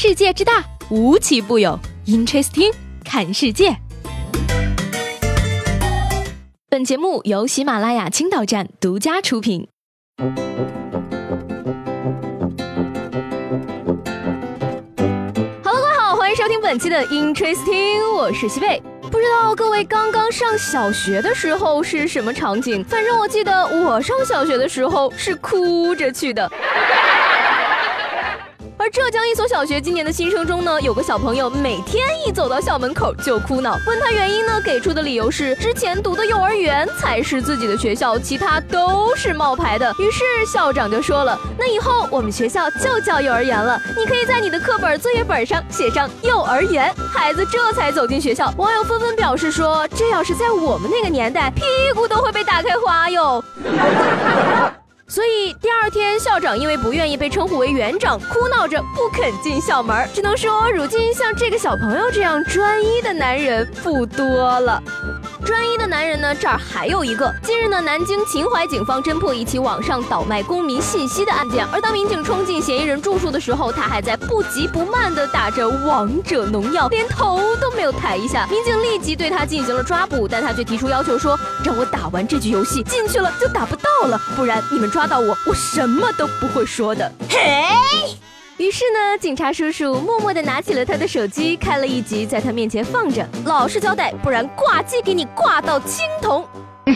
世界之大，无奇不有。Interesting，看世界。本节目由喜马拉雅青岛站独家出品。Hello，各位好，欢迎收听本期的 Interesting，我是西贝。不知道各位刚刚上小学的时候是什么场景？反正我记得我上小学的时候是哭着去的。而浙江一所小学今年的新生中呢，有个小朋友每天一走到校门口就哭闹，问他原因呢，给出的理由是之前读的幼儿园才是自己的学校，其他都是冒牌的。于是校长就说了，那以后我们学校就叫幼儿园了，你可以在你的课本作业本上写上幼儿园。孩子这才走进学校，网友纷纷表示说，这要是在我们那个年代，屁股都会被打开花哟。所以第二天，校长因为不愿意被称呼为园长，哭闹着不肯进校门。只能说，如今像这个小朋友这样专一的男人不多了。专一的男人呢？这儿还有一个。近日呢，南京秦淮警方侦破一起网上倒卖公民信息的案件。而当民警冲进嫌疑人住处的时候，他还在不急不慢地打着王者农药，连头都没有抬一下。民警立即对他进行了抓捕，但他却提出要求说：“让我打完这局游戏进去了就打不到了，不然你们抓到我，我什么都不会说的。”嘿。于是呢，警察叔叔默默地拿起了他的手机，开了一局，在他面前放着，老实交代，不然挂机给你挂到青铜。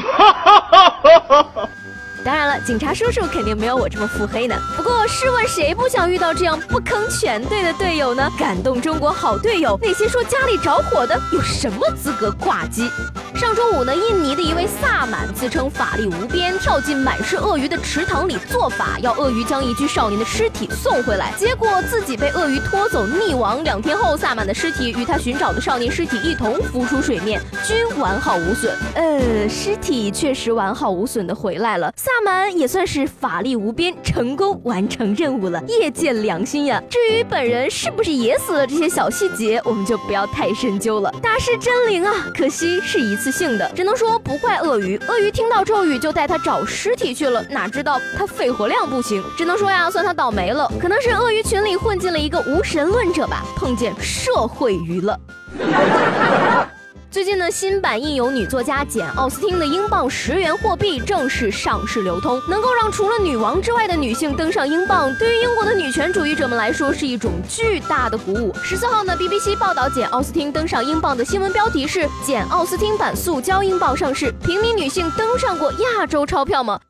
当然了，警察叔叔肯定没有我这么腹黑呢。不过试问谁不想遇到这样不坑全队的队友呢？感动中国好队友，那些说家里着火的有什么资格挂机？上周五呢，印尼的一位萨满自称法力无边，跳进满是鳄鱼的池塘里做法，要鳄鱼将一具少年的尸体送回来，结果自己被鳄鱼拖走溺亡。两天后，萨满的尸体与他寻找的少年尸体一同浮出水面，均完好无损。呃，尸体确实完好无损的回来了。萨满也算是法力无边，成功完成任务了，业界良心呀。至于本人是不是也死了，这些小细节我们就不要太深究了。大师真灵啊，可惜是一次性的，只能说不怪鳄鱼。鳄鱼听到咒语就带他找尸体去了，哪知道他肺活量不行，只能说呀，算他倒霉了。可能是鳄鱼群里混进了一个无神论者吧，碰见社会鱼了。最近呢，新版印有女作家简·奥斯汀的英镑十元货币正式上市流通，能够让除了女王之外的女性登上英镑，对于英国的女权主义者们来说是一种巨大的鼓舞。十四号呢，BBC 报道简·奥斯汀登上英镑的新闻标题是“简·奥斯汀版塑胶英镑上市，平民女性登上过亚洲钞票吗？”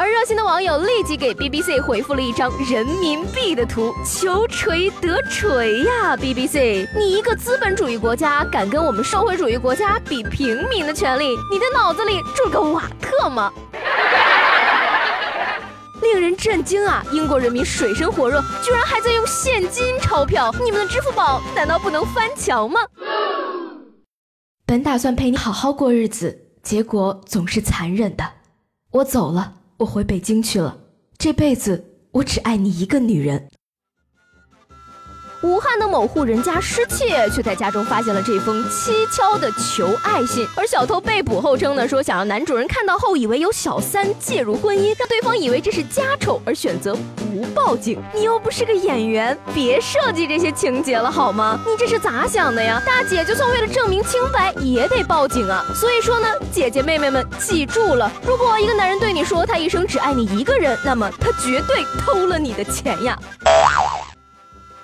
而热心的网友立即给 BBC 回复了一张人民币的图，求锤得锤呀！BBC，你一个资本主义国家敢跟我们社会主义国家比平民的权利？你的脑子里住个瓦特吗？令人震惊啊！英国人民水深火热，居然还在用现金钞票，你们的支付宝难道不能翻墙吗？本打算陪你好好过日子，结果总是残忍的，我走了。我回北京去了，这辈子我只爱你一个女人。武汉的某户人家失窃，却在家中发现了这封蹊跷的求爱信。而小偷被捕后称呢，说想让男主人看到后，以为有小三介入婚姻，让对方以为这是家丑，而选择不报警。你又不是个演员，别设计这些情节了好吗？你这是咋想的呀？大姐就算为了证明清白，也得报警啊。所以说呢，姐姐妹妹们记住了，如果一个男人对你说他一生只爱你一个人，那么他绝对偷了你的钱呀。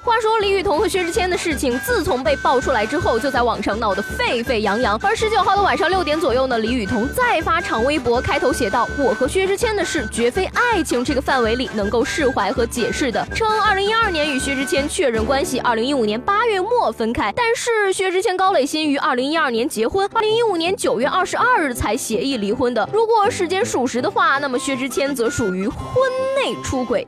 话说李雨桐和薛之谦的事情，自从被爆出来之后，就在网上闹得沸沸扬扬。而十九号的晚上六点左右呢，李雨桐再发长微博，开头写道：“我和薛之谦的事绝非爱情这个范围里能够释怀和解释的。”称二零一二年与薛之谦确认关系，二零一五年八月末分开。但是薛之谦、高磊鑫于二零一二年结婚，二零一五年九月二十二日才协议离婚的。如果时间属实的话，那么薛之谦则属于婚内出轨。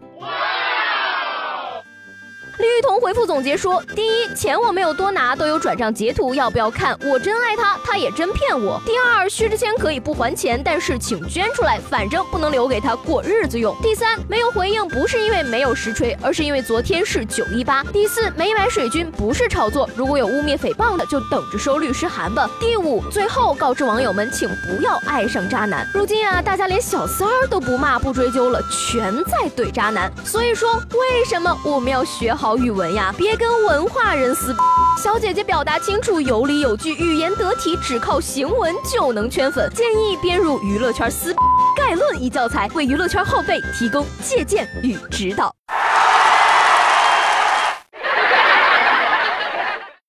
李雨桐回复总结说：第一，钱我没有多拿，都有转账截图，要不要看？我真爱他，他也真骗我。第二，薛之谦可以不还钱，但是请捐出来，反正不能留给他过日子用。第三，没有回应不是因为没有实锤，而是因为昨天是九一八。第四，没买水军不是炒作，如果有污蔑诽谤的，就等着收律师函吧。第五，最后告知网友们，请不要爱上渣男。如今啊，大家连小三儿都不骂不追究了，全在怼渣男。所以说，为什么我们要学好好语文呀？别跟文化人撕。小姐姐表达清楚，有理有据，语言得体，只靠行文就能圈粉。建议编入娱乐圈撕概论一教材，为娱乐圈后辈提供借鉴与指导。